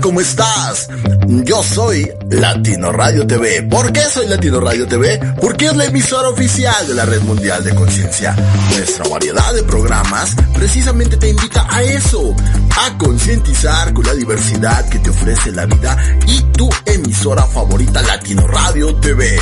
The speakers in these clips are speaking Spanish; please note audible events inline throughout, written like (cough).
¿Cómo estás? Yo soy Latino Radio TV. ¿Por qué soy Latino Radio TV? Porque es la emisora oficial de la Red Mundial de Conciencia. Nuestra variedad de programas precisamente te invita a eso, a concientizar con la diversidad que te ofrece la vida y tu emisora favorita Latino Radio TV.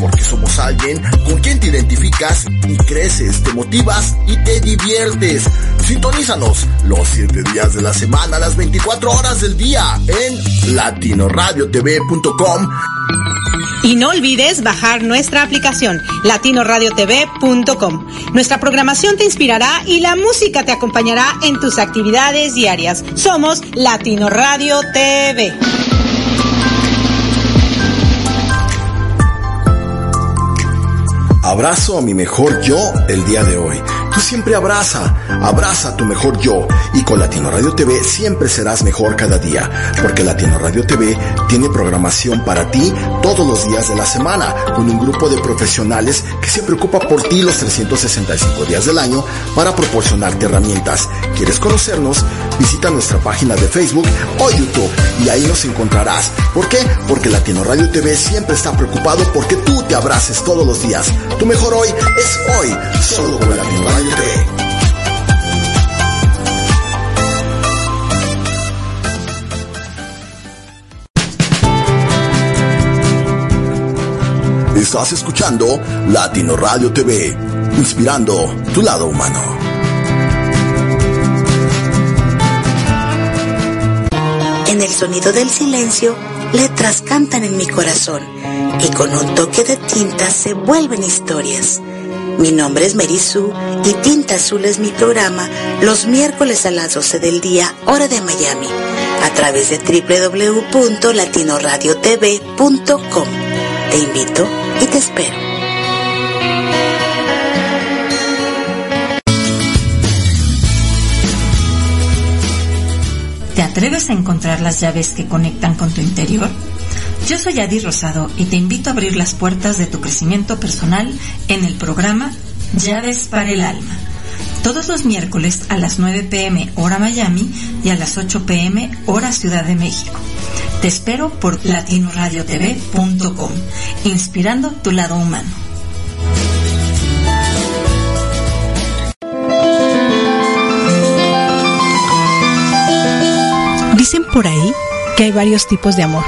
Porque somos alguien con quien te identificas y creces, te motivas y te diviertes. Sintonízanos los 7 días de la semana, las 24 horas del día en latinoradiotv.com. Y no olvides bajar nuestra aplicación latinoradiotv.com. Nuestra programación te inspirará y la música te acompañará en tus actividades diarias. Somos Latino Radio TV. Abrazo a mi mejor yo el día de hoy. Tú siempre abraza, abraza a tu mejor yo. Y con Latino Radio TV siempre serás mejor cada día. Porque Latino Radio TV tiene programación para ti todos los días de la semana. Con un grupo de profesionales que se preocupa por ti los 365 días del año para proporcionarte herramientas. ¿Quieres conocernos? Visita nuestra página de Facebook o YouTube y ahí nos encontrarás. ¿Por qué? Porque Latino Radio TV siempre está preocupado porque tú te abraces todos los días. Tu mejor hoy es hoy, solo con Latino Radio Estás escuchando Latino Radio TV, inspirando tu lado humano. En el sonido del silencio, letras cantan en mi corazón y con un toque de tinta se vuelven historias. Mi nombre es Merisú y Tinta Azul es mi programa los miércoles a las 12 del día, hora de Miami, a través de www.latinoradiotv.com. Te invito y te espero. ¿Te atreves a encontrar las llaves que conectan con tu interior? Yo soy Adi Rosado y te invito a abrir las puertas de tu crecimiento personal en el programa Llaves para el Alma. Todos los miércoles a las 9 pm hora Miami y a las 8 pm hora Ciudad de México. Te espero por latinoradiotv.com, inspirando tu lado humano. Dicen por ahí que hay varios tipos de amor,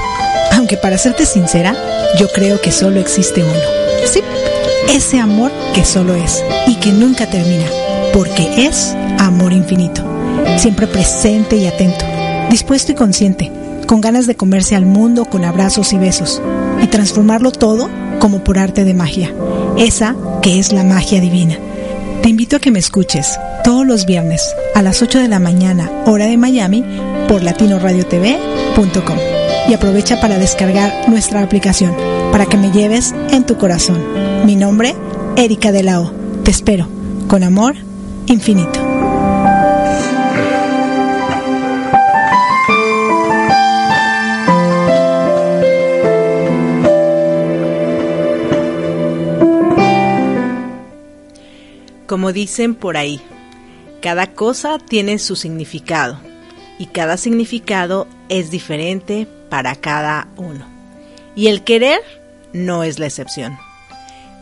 aunque para serte sincera, yo creo que solo existe uno. Sí, ese amor que solo es y que nunca termina, porque es amor infinito, siempre presente y atento, dispuesto y consciente, con ganas de comerse al mundo con abrazos y besos, y transformarlo todo como por arte de magia, esa que es la magia divina. Te invito a que me escuches todos los viernes a las 8 de la mañana, hora de Miami, por latinoradiotv.com. Y aprovecha para descargar nuestra aplicación para que me lleves en tu corazón. Mi nombre, Erika de la O. Te espero, con amor infinito. Como dicen por ahí, cada cosa tiene su significado y cada significado es diferente para cada uno. Y el querer no es la excepción.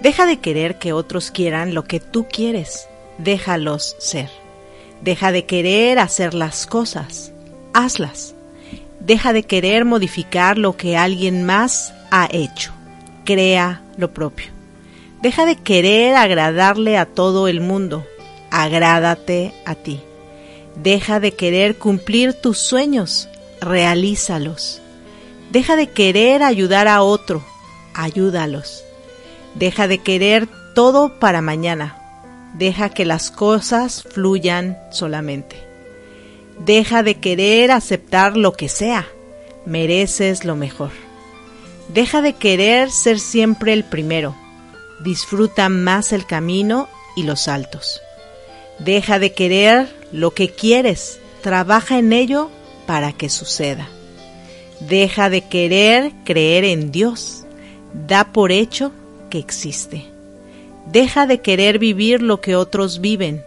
Deja de querer que otros quieran lo que tú quieres. Déjalos ser. Deja de querer hacer las cosas. Hazlas. Deja de querer modificar lo que alguien más ha hecho. Crea lo propio. Deja de querer agradarle a todo el mundo. Agrádate a ti. Deja de querer cumplir tus sueños. Realízalos. Deja de querer ayudar a otro. Ayúdalos. Deja de querer todo para mañana. Deja que las cosas fluyan solamente. Deja de querer aceptar lo que sea. Mereces lo mejor. Deja de querer ser siempre el primero. Disfruta más el camino y los saltos. Deja de querer lo que quieres. Trabaja en ello para que suceda. Deja de querer creer en Dios. Da por hecho que existe. Deja de querer vivir lo que otros viven.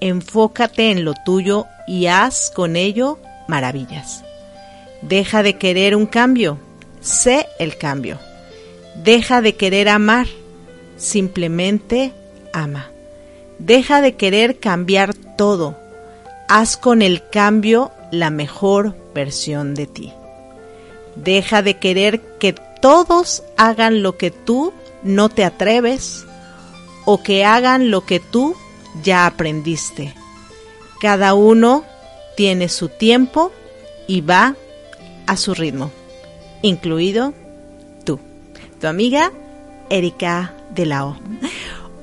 Enfócate en lo tuyo y haz con ello maravillas. Deja de querer un cambio, sé el cambio. Deja de querer amar, simplemente ama. Deja de querer cambiar todo, haz con el cambio la mejor versión de ti. Deja de querer que todos hagan lo que tú no te atreves o que hagan lo que tú ya aprendiste. Cada uno tiene su tiempo y va a su ritmo, incluido tú, tu amiga Erika de la O.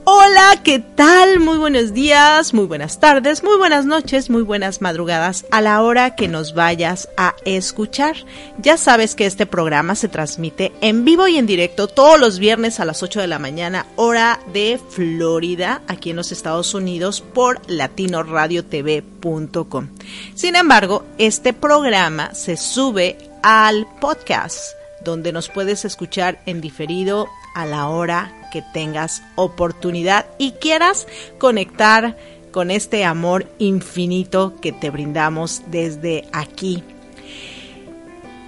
Hola, ¿qué tal? Muy buenos días, muy buenas tardes, muy buenas noches, muy buenas madrugadas a la hora que nos vayas a escuchar. Ya sabes que este programa se transmite en vivo y en directo todos los viernes a las 8 de la mañana, hora de Florida, aquí en los Estados Unidos, por latinoradiotv.com. Sin embargo, este programa se sube al podcast, donde nos puedes escuchar en diferido a la hora que tengas oportunidad y quieras conectar con este amor infinito que te brindamos desde aquí.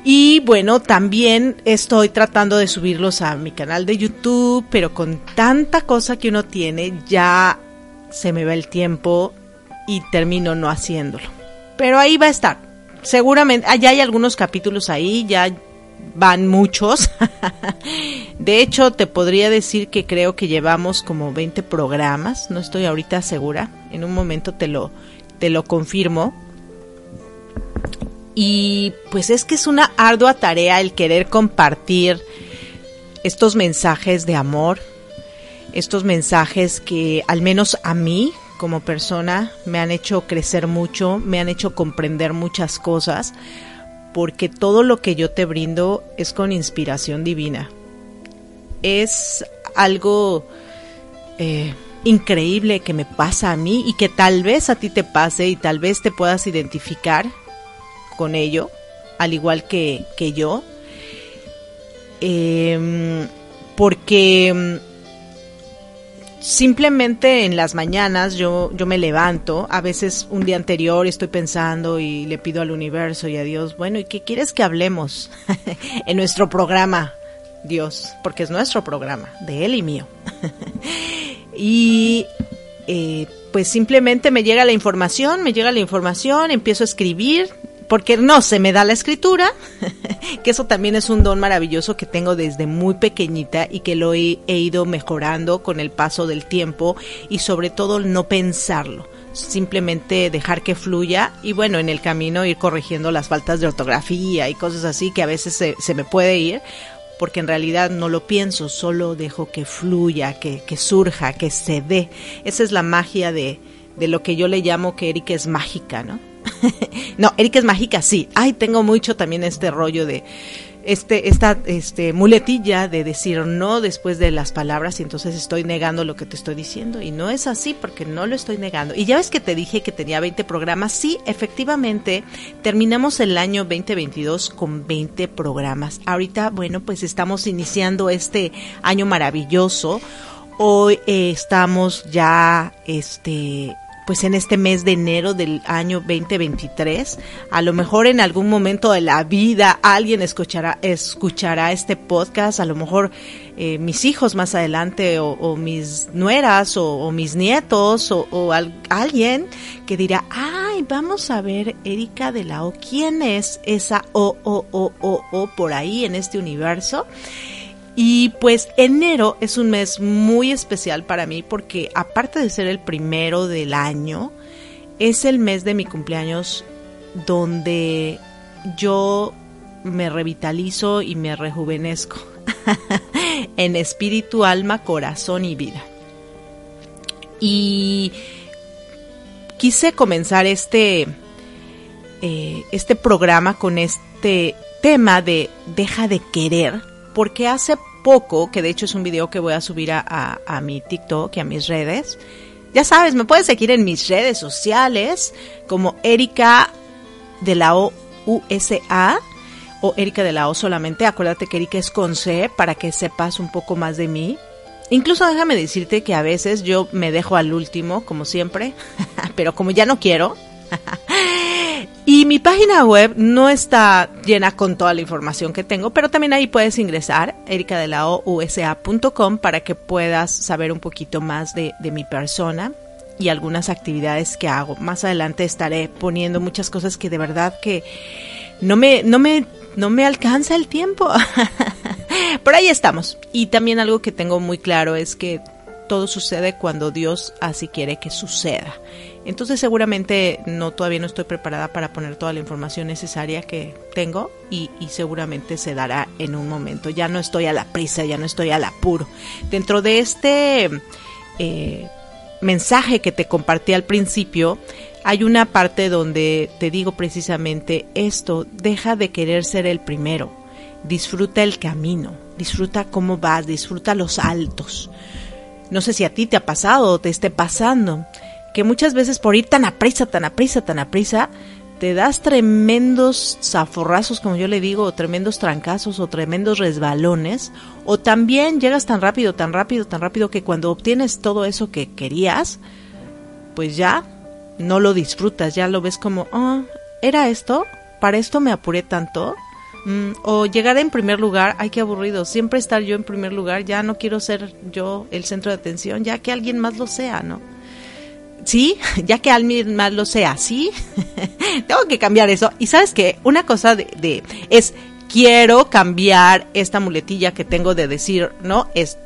Y bueno, también estoy tratando de subirlos a mi canal de YouTube, pero con tanta cosa que uno tiene, ya se me va el tiempo y termino no haciéndolo. Pero ahí va a estar. Seguramente, ya hay algunos capítulos ahí, ya van muchos. (laughs) de hecho, te podría decir que creo que llevamos como 20 programas, no estoy ahorita segura, en un momento te lo, te lo confirmo. Y pues es que es una ardua tarea el querer compartir estos mensajes de amor, estos mensajes que al menos a mí como persona me han hecho crecer mucho, me han hecho comprender muchas cosas porque todo lo que yo te brindo es con inspiración divina. Es algo eh, increíble que me pasa a mí y que tal vez a ti te pase y tal vez te puedas identificar con ello, al igual que, que yo. Em, porque simplemente en las mañanas yo, yo me levanto, a veces un día anterior estoy pensando y le pido al universo y a Dios, bueno, ¿y qué quieres que hablemos (laughs) en nuestro programa, Dios? Porque es nuestro programa, de Él y mío. (laughs) y eh, pues simplemente me llega la información, me llega la información, empiezo a escribir, porque no se me da la escritura, (laughs) que eso también es un don maravilloso que tengo desde muy pequeñita y que lo he, ido mejorando con el paso del tiempo y sobre todo no pensarlo simplemente dejar que fluya y bueno, en el camino ir corrigiendo las faltas de ortografía y cosas así que a veces se, me puede ir porque en realidad no lo pienso, solo dejo que fluya, que, que surja, que se dé. Esa es la magia de, de lo que yo le llamo que Erika es mágica, ¿no? (laughs) no, Erika es mágica, sí. Ay, tengo mucho también este rollo de este esta este muletilla de decir no después de las palabras y entonces estoy negando lo que te estoy diciendo y no es así porque no lo estoy negando. Y ya ves que te dije que tenía 20 programas, sí, efectivamente, terminamos el año 2022 con 20 programas. Ahorita, bueno, pues estamos iniciando este año maravilloso. Hoy eh, estamos ya este pues en este mes de enero del año 2023. A lo mejor en algún momento de la vida alguien escuchará, escuchará este podcast, a lo mejor eh, mis hijos más adelante o, mis nueras o, mis nietos o, alguien que dirá, ay, vamos a ver Erika de la O, ¿quién es esa O, O, O, O, O por ahí en este universo? Y pues enero es un mes muy especial para mí porque aparte de ser el primero del año, es el mes de mi cumpleaños donde yo me revitalizo y me rejuvenezco (laughs) en espíritu, alma, corazón y vida. Y quise comenzar este, eh, este programa con este tema de deja de querer porque hace poco, que de hecho es un video que voy a subir a, mi TikTok y a mis redes, ya sabes, me puedes seguir en mis redes sociales como Erika de la O USA o Erika de la O solamente. Acuérdate que Erika es con C para que sepas un poco más de mí. Incluso déjame decirte que a veces yo me dejo al último, como siempre, (laughs) pero como ya no quiero, (laughs) Y mi página web no está llena con toda la información que tengo, pero también ahí puedes ingresar, ericadelaousa.com, para que puedas saber un poquito más de, mi persona y algunas actividades que hago. Más adelante estaré poniendo muchas cosas que de verdad que no me, no me, no me alcanza el tiempo. (laughs) Por ahí estamos. Y también algo que tengo muy claro es que todo sucede cuando Dios así quiere que suceda. Entonces seguramente no todavía no estoy preparada para poner toda la información necesaria que tengo y, seguramente se dará en un momento. Ya no estoy a la prisa, ya no estoy al apuro. Dentro de este eh, mensaje que te compartí al principio, hay una parte donde te digo precisamente esto, deja de querer ser el primero, disfruta el camino, disfruta cómo vas, disfruta los altos. No sé si a ti te ha pasado o te esté pasando que muchas veces por ir tan a prisa, tan a prisa, tan a prisa, te das tremendos zaforrazos, como yo le digo, o tremendos trancazos o tremendos resbalones, o también llegas tan rápido, tan rápido, tan rápido que cuando obtienes todo eso que querías, pues ya no lo disfrutas, ya lo ves como, oh, ¿era esto? ¿Para esto me apuré tanto? Mm, o llegar en primer lugar, ay, qué aburrido, siempre estar yo en primer lugar, ya no quiero ser yo el centro de atención, ya que alguien más lo sea, ¿no? Sí, (laughs) ya que alguien más lo sea, sí, (laughs) tengo que cambiar eso. Y sabes que una cosa de, de, es, quiero cambiar esta muletilla que tengo de decir, ¿no? Es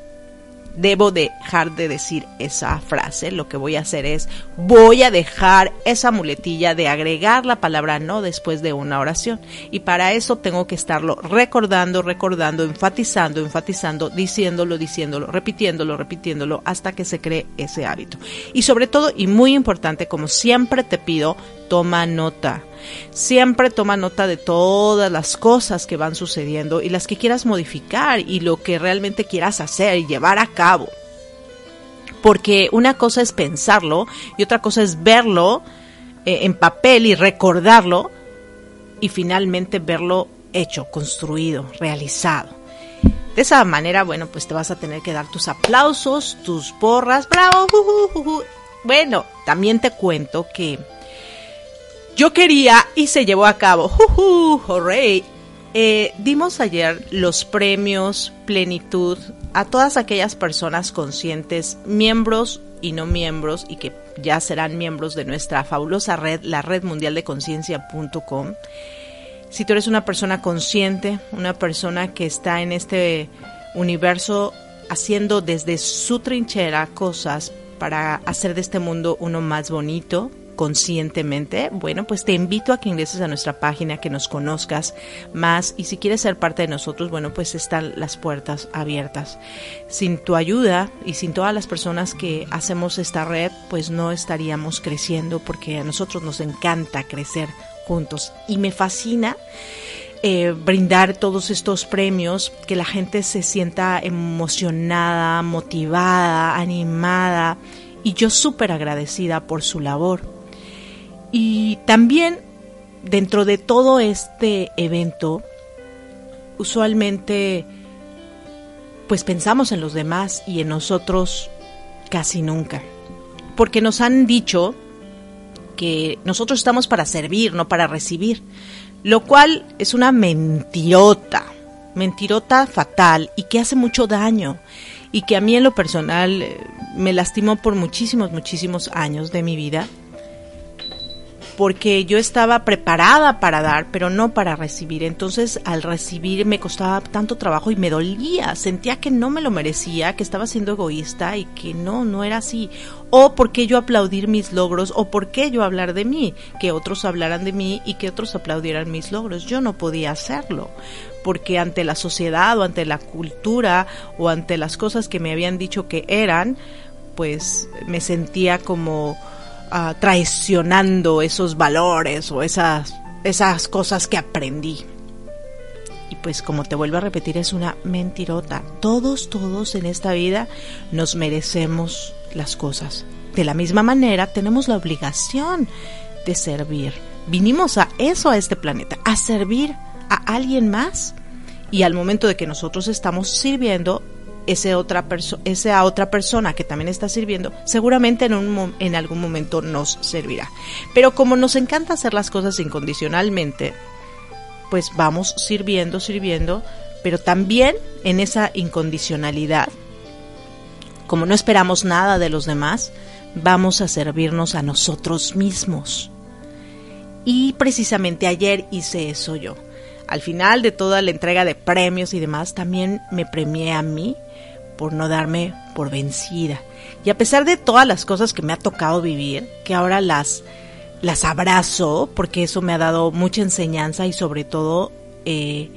debo dejar de decir esa frase. Lo que voy a hacer es, voy a dejar esa muletilla de agregar la palabra no después de una oración. Y para eso tengo que estarlo recordando, recordando, enfatizando, enfatizando, diciéndolo, diciéndolo, repitiéndolo, repitiéndolo, hasta que se cree ese hábito. Y sobre todo, y muy importante, como siempre te pido, toma nota. Siempre toma nota de todas las cosas que van sucediendo y las que quieras modificar y lo que realmente quieras hacer y llevar a cabo. Porque una cosa es pensarlo y otra cosa es verlo eh, en papel y recordarlo y finalmente verlo hecho, construido, realizado. De esa manera, bueno, pues te vas a tener que dar tus aplausos, tus porras, bravo. Bueno, también te cuento que yo quería y se llevó a cabo. ¡Juju! Eh, dimos ayer los premios Plenitud a todas aquellas personas conscientes, miembros y no miembros, y que ya serán miembros de nuestra fabulosa red, la red mundial de conciencia.com. Si tú eres una persona consciente, una persona que está en este universo haciendo desde su trinchera cosas para hacer de este mundo uno más bonito, conscientemente, bueno, pues te invito a que ingreses a nuestra página, que nos conozcas más y si quieres ser parte de nosotros, bueno, pues están las puertas abiertas. Sin tu ayuda y sin todas las personas que hacemos esta red, pues no estaríamos creciendo porque a nosotros nos encanta crecer juntos y me fascina. Eh, brindar todos estos premios, que la gente se sienta emocionada, motivada, animada y yo súper agradecida por su labor. Y también dentro de todo este evento, usualmente pues pensamos en los demás y en nosotros casi nunca. Porque nos han dicho que nosotros estamos para servir, no para recibir. Lo cual es una mentirota, mentirota fatal y que hace mucho daño y que a mí en lo personal eh, me lastimó por muchísimos, muchísimos años de mi vida porque yo estaba preparada para dar, pero no para recibir. Entonces, al recibir me costaba tanto trabajo y me dolía, sentía que no me lo merecía, que estaba siendo egoísta y que no, no era así. O porque yo aplaudir mis logros, o por qué yo hablar de mí, que otros hablaran de mí y que otros aplaudieran mis logros. Yo no podía hacerlo, porque ante la sociedad o ante la cultura o ante las cosas que me habían dicho que eran, pues me sentía como traicionando esos valores o esas, esas cosas que aprendí. Y pues como te vuelvo a repetir, es una mentirota. Todos, todos en esta vida nos merecemos las cosas. De la misma manera, tenemos la obligación de servir. Vinimos a eso, a este planeta, a servir a alguien más. Y al momento de que nosotros estamos sirviendo, ese otra esa otra persona que también está sirviendo, seguramente en, un, en algún momento nos servirá. Pero como nos encanta hacer las cosas incondicionalmente, pues vamos sirviendo, sirviendo, pero también en esa incondicionalidad, como no esperamos nada de los demás, vamos a servirnos a nosotros mismos. Y precisamente ayer hice eso yo. Al final de toda la entrega de premios y demás, también me premié a mí por no darme por vencida. Y a pesar de todas las cosas que me ha tocado vivir, que ahora las, las abrazo, porque eso me ha dado mucha enseñanza y sobre todo eh,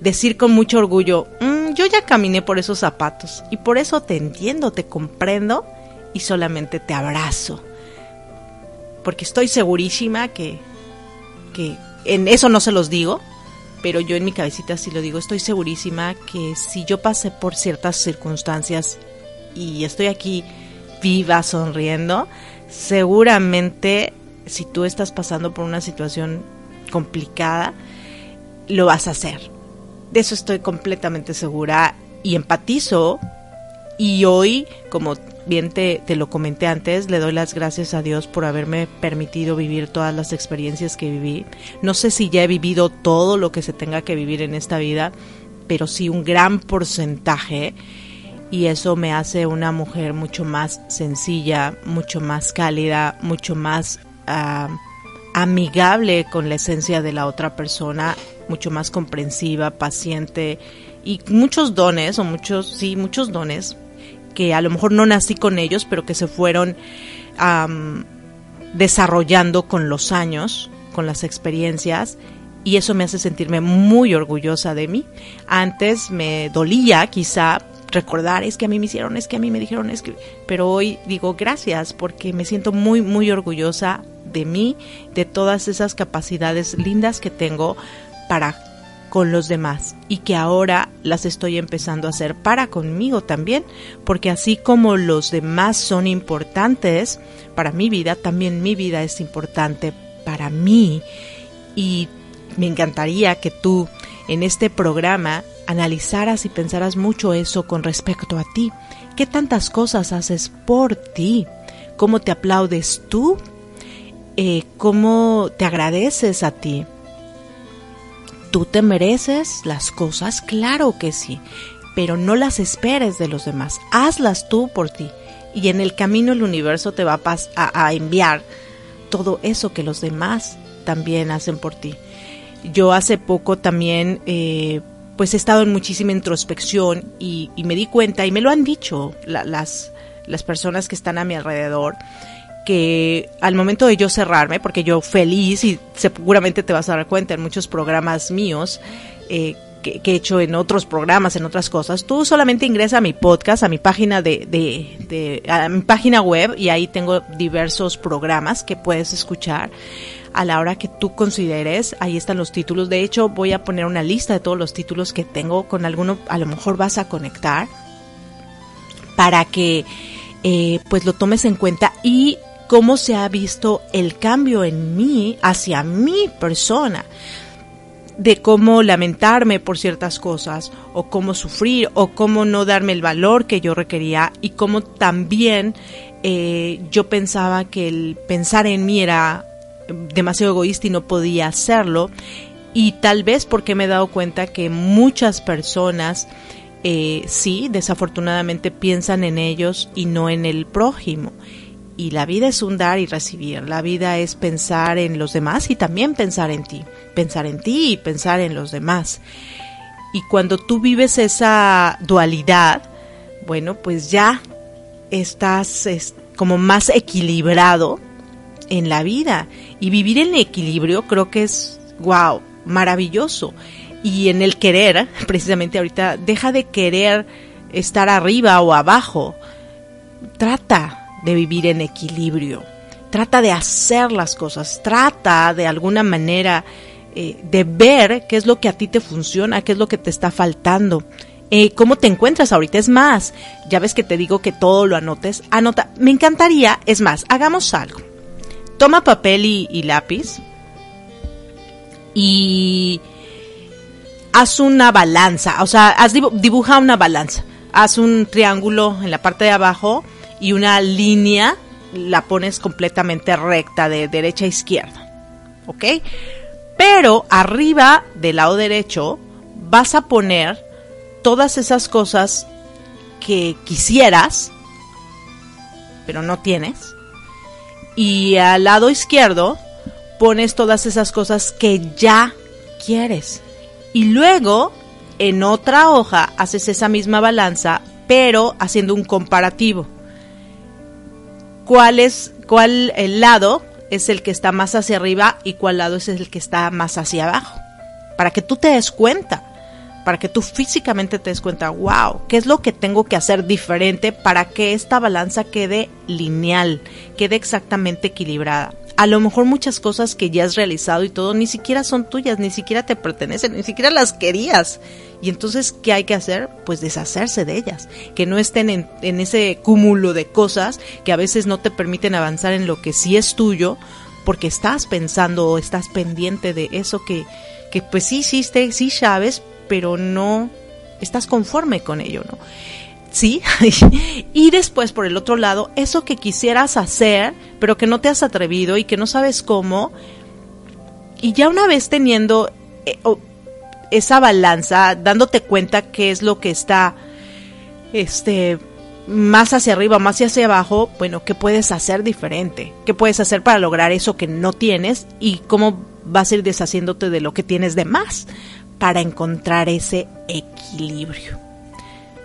decir con mucho orgullo, mm, yo ya caminé por esos zapatos y por eso te entiendo, te comprendo y solamente te abrazo. Porque estoy segurísima que, que en eso no se los digo, pero yo en mi cabecita sí lo digo, estoy segurísima que si yo pasé por ciertas circunstancias y estoy aquí viva, sonriendo, seguramente si tú estás pasando por una situación complicada, lo vas a hacer. De eso estoy completamente segura y empatizo. Y hoy, como bien te, te, lo comenté antes, le doy las gracias a Dios por haberme permitido vivir todas las experiencias que viví. No sé si ya he vivido todo lo que se tenga que vivir en esta vida, pero sí un gran porcentaje. Y eso me hace una mujer mucho más sencilla, mucho más cálida, mucho más uh, amigable con la esencia de la otra persona, mucho más comprensiva, paciente y muchos dones, o muchos, sí, muchos dones que a lo mejor no nací con ellos, pero que se fueron desarrollando con los años, con las experiencias, y eso me hace sentirme muy orgullosa de mí. Antes me dolía quizá recordar, es que a mí me hicieron, es que a mí me dijeron, es que... Pero hoy digo gracias porque me siento muy, muy orgullosa de mí, de todas esas capacidades lindas que tengo para con los demás y que ahora las estoy empezando a hacer para conmigo también, porque así como los demás son importantes para mi vida, también mi vida es importante para mí y me encantaría que tú en este programa analizaras y pensaras mucho eso con respecto a ti. ¿Qué tantas cosas haces por ti? ¿Cómo te aplaudes tú? Eh, ¿Cómo te agradeces a ti? ¿Tú te mereces las cosas? Claro que sí, pero no las esperes de los demás, hazlas tú por ti. Y en el camino el universo te va a, a enviar todo eso que los demás también hacen por ti. Yo hace poco también eh, pues he estado en muchísima introspección y, me di cuenta, y me lo han dicho las, las personas que están a mi alrededor, que al momento de yo cerrarme, porque yo feliz y seguramente te vas a dar cuenta en muchos programas míos eh, que, he hecho en otros programas, en otras cosas, tú solamente ingresa a mi podcast, a mi página de, de, a mi página web y ahí tengo diversos programas que puedes escuchar a la hora que tú consideres. Ahí están los títulos. De hecho, voy a poner una lista de todos los títulos que tengo. Con alguno a lo mejor vas a conectar para que eh, pues lo tomes en cuenta y cómo se ha visto el cambio en mí hacia mi persona de cómo lamentarme por ciertas cosas o cómo sufrir o cómo no darme el valor que yo requería y cómo también eh, yo pensaba que el pensar en mí era demasiado egoísta y no podía hacerlo. Y tal vez porque me he dado cuenta que muchas personas eh, sí desafortunadamente piensan en ellos y no en el prójimo y la vida es un dar y recibir. La vida es pensar en los demás y también pensar en ti. Pensar en ti y pensar en los demás. Y cuando tú vives esa dualidad, bueno, pues ya estás como más equilibrado en la vida. Y vivir en equilibrio creo que es, wow, maravilloso. Y en el querer, (laughs) precisamente ahorita, deja de querer estar arriba o abajo. Trata de vivir en equilibrio. Trata de hacer las cosas, trata de alguna manera eh, de ver qué es lo que a ti te funciona, qué es lo que te está faltando. Eh, ¿Cómo te encuentras ahorita? Es más, ya ves que te digo que todo lo anotes. Anota, me encantaría, es más, hagamos algo. Toma papel y, lápiz y haz una balanza, o sea, haz, dibuja una balanza haz un triángulo en la parte de abajo y una línea la pones completamente recta de derecha a izquierda. ¿Ok? Pero arriba del lado derecho vas a poner todas esas cosas que quisieras, pero no tienes. Y al lado izquierdo pones todas esas cosas que ya quieres. Y luego en otra hoja haces esa misma balanza, pero haciendo un comparativo. ¿Cuál es cuál el lado es el que está más hacia arriba y cuál lado es el que está más hacia abajo? Para que tú te des cuenta, para que tú físicamente te des cuenta, wow, ¿qué es lo que tengo que hacer diferente para que esta balanza quede lineal, quede exactamente equilibrada? A lo mejor muchas cosas que ya has realizado y todo ni siquiera son tuyas, ni siquiera te pertenecen, ni siquiera las querías. Y entonces, ¿qué hay que hacer? Pues deshacerse de ellas, que no estén en, en ese cúmulo de cosas que a veces no te permiten avanzar en lo que sí es tuyo, porque estás pensando o estás pendiente de eso que, que pues sí hiciste, sí sabes, pero no estás conforme con ello, ¿no? ¿Sí? (laughs) y después, por el otro lado, eso que quisieras hacer, pero que no te has atrevido y que no sabes cómo, y ya una vez teniendo eh, esa balanza, dándote cuenta qué es lo que está, este, más hacia arriba, más hacia abajo, bueno, ¿qué puedes hacer diferente? ¿Qué puedes hacer para lograr eso que no tienes? ¿Y cómo vas a ir deshaciéndote de lo que tienes de más para encontrar ese equilibrio?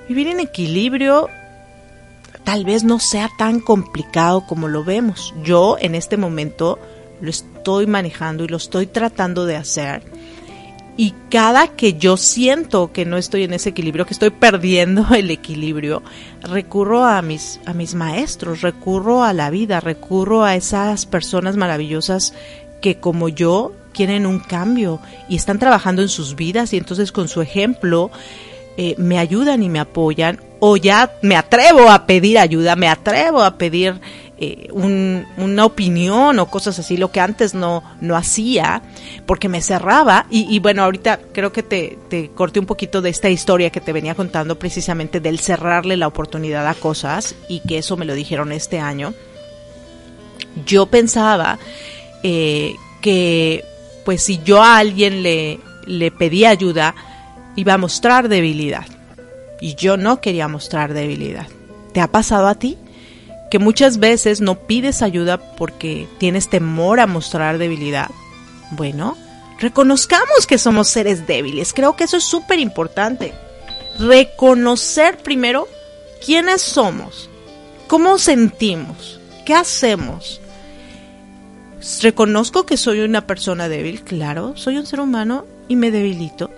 Vivir en equilibrio tal vez no sea tan complicado como lo vemos. Yo en este momento lo estoy manejando y lo estoy tratando de hacer. Y cada que yo siento que no estoy en ese equilibrio, que estoy perdiendo (laughs) el equilibrio, recurro a mis, a mis maestros, recurro a la vida, recurro a esas personas maravillosas que como yo quieren un cambio y están trabajando en sus vidas y entonces con su ejemplo eh, me ayudan y me apoyan, o ya me atrevo a pedir ayuda, me atrevo a pedir eh, una opinión o cosas así, lo que antes no, no hacía, porque me cerraba. Y, bueno, ahorita creo que te, te corté un poquito de esta historia que te venía contando precisamente del cerrarle la oportunidad a cosas y que eso me lo dijeron este año. Yo pensaba eh, que pues si yo a alguien le, le pedía ayuda, iba a mostrar debilidad. Y yo no quería mostrar debilidad. ¿Te ha pasado a ti? Que muchas veces no pides ayuda porque tienes temor a mostrar debilidad. Bueno, reconozcamos que somos seres débiles. Creo que eso es súper importante. Reconocer primero quiénes somos, cómo sentimos, qué hacemos. Reconozco que soy una persona débil, claro, soy un ser humano y me debilito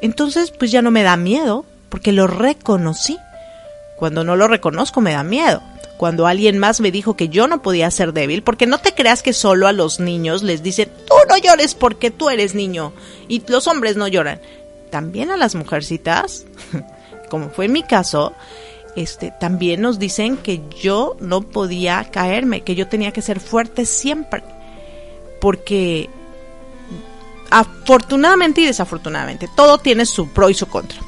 entonces pues ya no me da miedo porque lo reconocí. Cuando no lo reconozco me da miedo. Cuando alguien más me dijo que yo no podía ser débil, porque no te creas que solo a los niños les dicen, tú no llores porque tú eres niño y los hombres no lloran. También a las mujercitas, (laughs) como fue en mi caso, este, también nos dicen que yo no podía caerme, que yo tenía que ser fuerte siempre, porque afortunadamente y desafortunadamente, todo tiene su pro y su contra.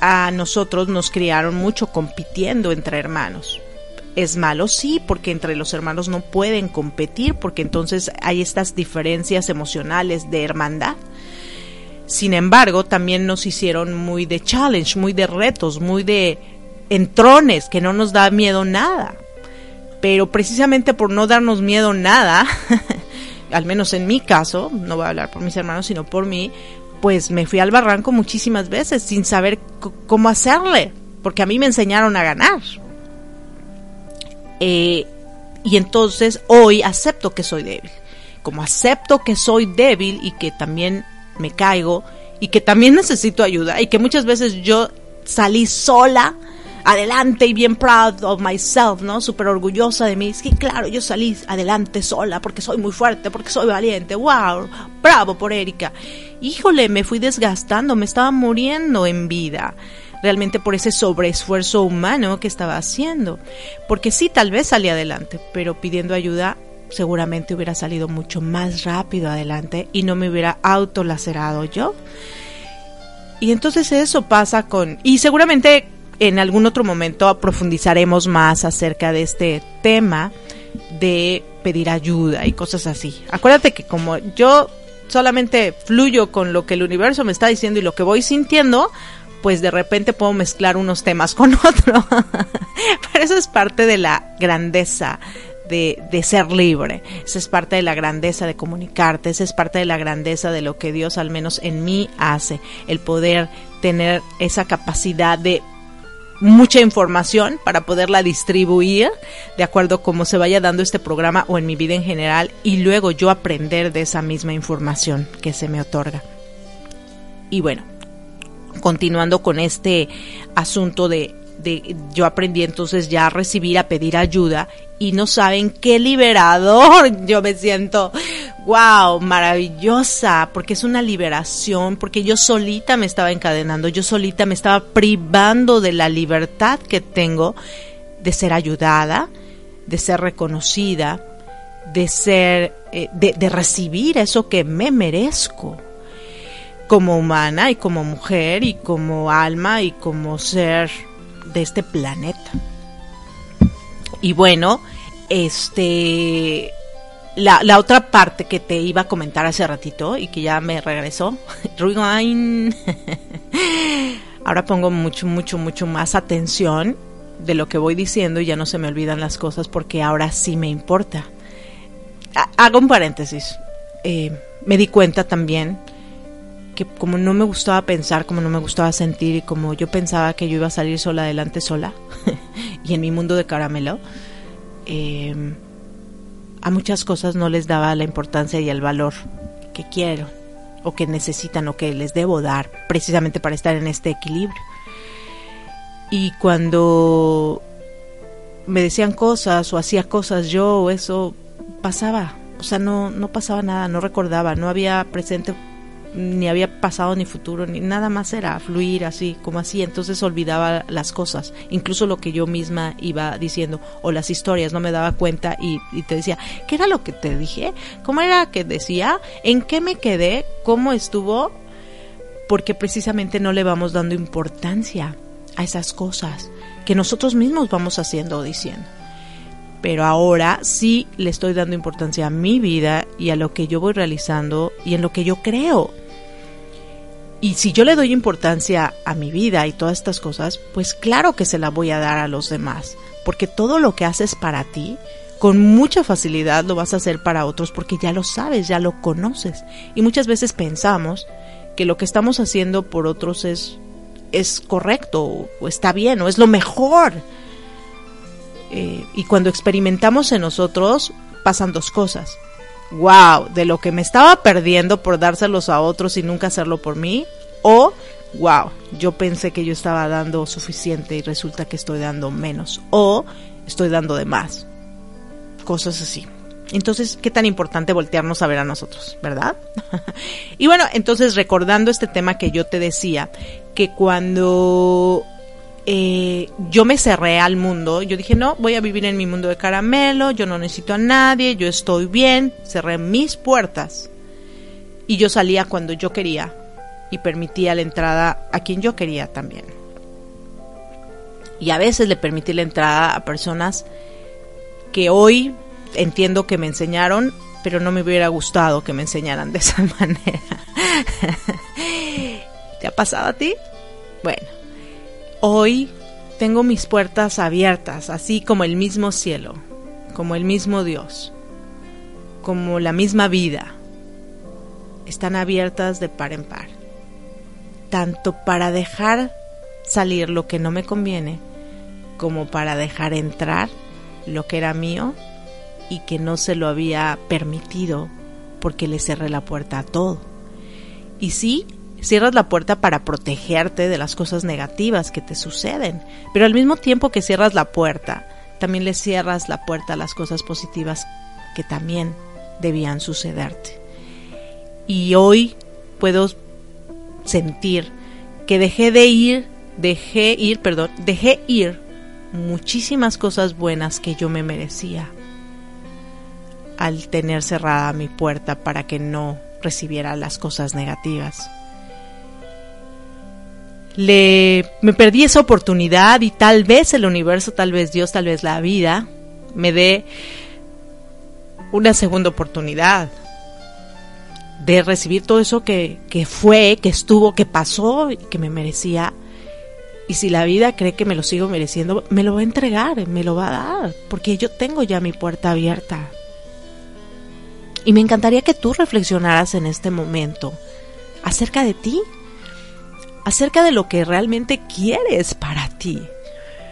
A nosotros nos criaron mucho compitiendo entre hermanos. ¿Es malo? Sí, porque entre los hermanos no pueden competir, porque entonces hay estas diferencias emocionales de hermandad. Sin embargo, también nos hicieron muy de challenge, muy de retos, muy de entrones, que no nos da miedo nada. Pero precisamente por no darnos miedo nada, (laughs) al menos en mi caso, no voy a hablar por mis hermanos, sino por mí, pues me fui al barranco muchísimas veces sin saber cómo hacerle, porque a mí me enseñaron a ganar. Eh, y entonces hoy acepto que soy débil. Como acepto que soy débil y que también me caigo y que también (laughs) necesito ayuda y que muchas veces yo salí sola adelante y bien proud of myself, ¿no? Súper orgullosa de mí. Es que claro, yo salí adelante sola porque soy muy fuerte, porque soy valiente. ¡Wow! Bravo por Erika. Híjole, me fui desgastando, me estaba muriendo en vida realmente por ese sobreesfuerzo humano que estaba haciendo. Porque sí, tal vez salí adelante, pero pidiendo ayuda seguramente hubiera salido mucho más rápido adelante y no me hubiera autolacerado yo. Y entonces eso pasa con... Y seguramente en algún otro momento profundizaremos más acerca de este tema de pedir ayuda y cosas así. Acuérdate que como yo solamente fluyo con lo que el universo me está diciendo y lo que voy sintiendo, pues de repente puedo mezclar unos temas con (laughs) otros. Pero eso es parte de la grandeza de, de, ser libre. Esa es parte de la grandeza de comunicarte, esa es parte de la grandeza de lo que Dios al menos en mí hace, el poder tener esa capacidad de mucha información para poderla distribuir de acuerdo a cómo se vaya dando este programa o en mi vida en general y luego yo aprender de esa misma información que se me otorga. Y bueno, continuando con este asunto de, yo aprendí entonces ya a recibir, a pedir ayuda y no saben qué liberador. (laughs) Yo me siento wow, maravillosa, porque es una liberación, porque yo solita me estaba encadenando, yo solita me estaba privando de la libertad que tengo de ser ayudada, de ser reconocida, de ser, eh, de recibir eso que me merezco como humana y como mujer y como alma y como ser de este planeta. Y bueno, este la, la, otra parte que te iba a comentar hace ratito y que ya me regresó, (laughs) ahora pongo mucho, mucho, mucho más atención de lo que voy diciendo y ya no se me olvidan las cosas porque ahora sí me importa. Hago un paréntesis. Eh, me di cuenta también que como no me gustaba pensar, como no me gustaba sentir y como yo pensaba que yo iba a salir sola adelante sola (laughs) y en mi mundo de caramelo, eh, a muchas cosas no les daba la importancia y el valor que quiero o que necesitan o que les debo dar precisamente para estar en este equilibrio. Y cuando me decían cosas o hacía cosas yo, eso pasaba, o sea, no, no pasaba nada, no recordaba, no había presente ni había pasado ni futuro, ni nada más era fluir así, como así, entonces olvidaba las cosas, incluso lo que yo misma iba diciendo, o las historias, no me daba cuenta y, te decía, ¿qué era lo que te dije? ¿Cómo era que decía? ¿En qué me quedé? ¿Cómo estuvo? Porque precisamente no le vamos dando importancia a esas cosas que nosotros mismos vamos haciendo o diciendo pero ahora sí le estoy dando importancia a mi vida y a lo que yo voy realizando y en lo que yo creo. Y si yo le doy importancia a mi vida y todas estas cosas, pues claro que se la voy a dar a los demás, porque todo lo que haces para ti, con mucha facilidad lo vas a hacer para otros porque ya lo sabes, ya lo conoces. Y muchas veces pensamos que lo que estamos haciendo por otros es, es correcto o está bien o es lo mejor. Eh, y cuando experimentamos en nosotros, pasan dos cosas wow, de lo que me estaba perdiendo por dárselos a otros y nunca hacerlo por mí, o wow, yo pensé que yo estaba dando suficiente y resulta que estoy dando menos, o estoy dando de más. Cosas así. Entonces, qué tan importante voltearnos a ver a nosotros, ¿verdad? (laughs) y bueno, entonces recordando este tema que yo te decía, que cuando eh, yo me cerré al mundo. Yo dije, no, voy a vivir en mi mundo de caramelo, yo no necesito a nadie, yo estoy bien. Cerré mis puertas y yo salía cuando yo quería y permitía la entrada a quien yo quería también. Y a veces le permití la entrada a personas que hoy entiendo que me enseñaron, pero no me hubiera gustado que me enseñaran de esa (laughs) manera. ¿Te ha pasado a ti? Bueno, Hoy tengo mis puertas abiertas, así como el mismo cielo, como el mismo Dios, como la misma vida. Están abiertas de par en par, tanto para dejar salir lo que no me conviene, como para dejar entrar lo que era mío y que no se lo había permitido porque le cerré la puerta a todo. Y sí, Cierras la puerta para protegerte de las cosas negativas que te suceden, pero al mismo tiempo que cierras la puerta, también le cierras la puerta a las cosas positivas que también debían sucederte. Y hoy puedo sentir que dejé de ir, dejé ir, perdón, dejé ir muchísimas cosas buenas que yo me merecía al tener cerrada mi puerta para que no recibiera las cosas negativas. Le me perdí esa oportunidad y tal vez el universo, tal vez Dios, tal vez la vida me dé una segunda oportunidad de recibir todo eso que, que fue, que estuvo, que pasó y que me merecía. Y si la vida cree que me lo sigo mereciendo, me lo va a entregar, me lo va a dar, porque yo tengo ya mi puerta abierta. Y me encantaría que tú reflexionaras en este momento acerca de ti, acerca de lo que realmente quieres para ti.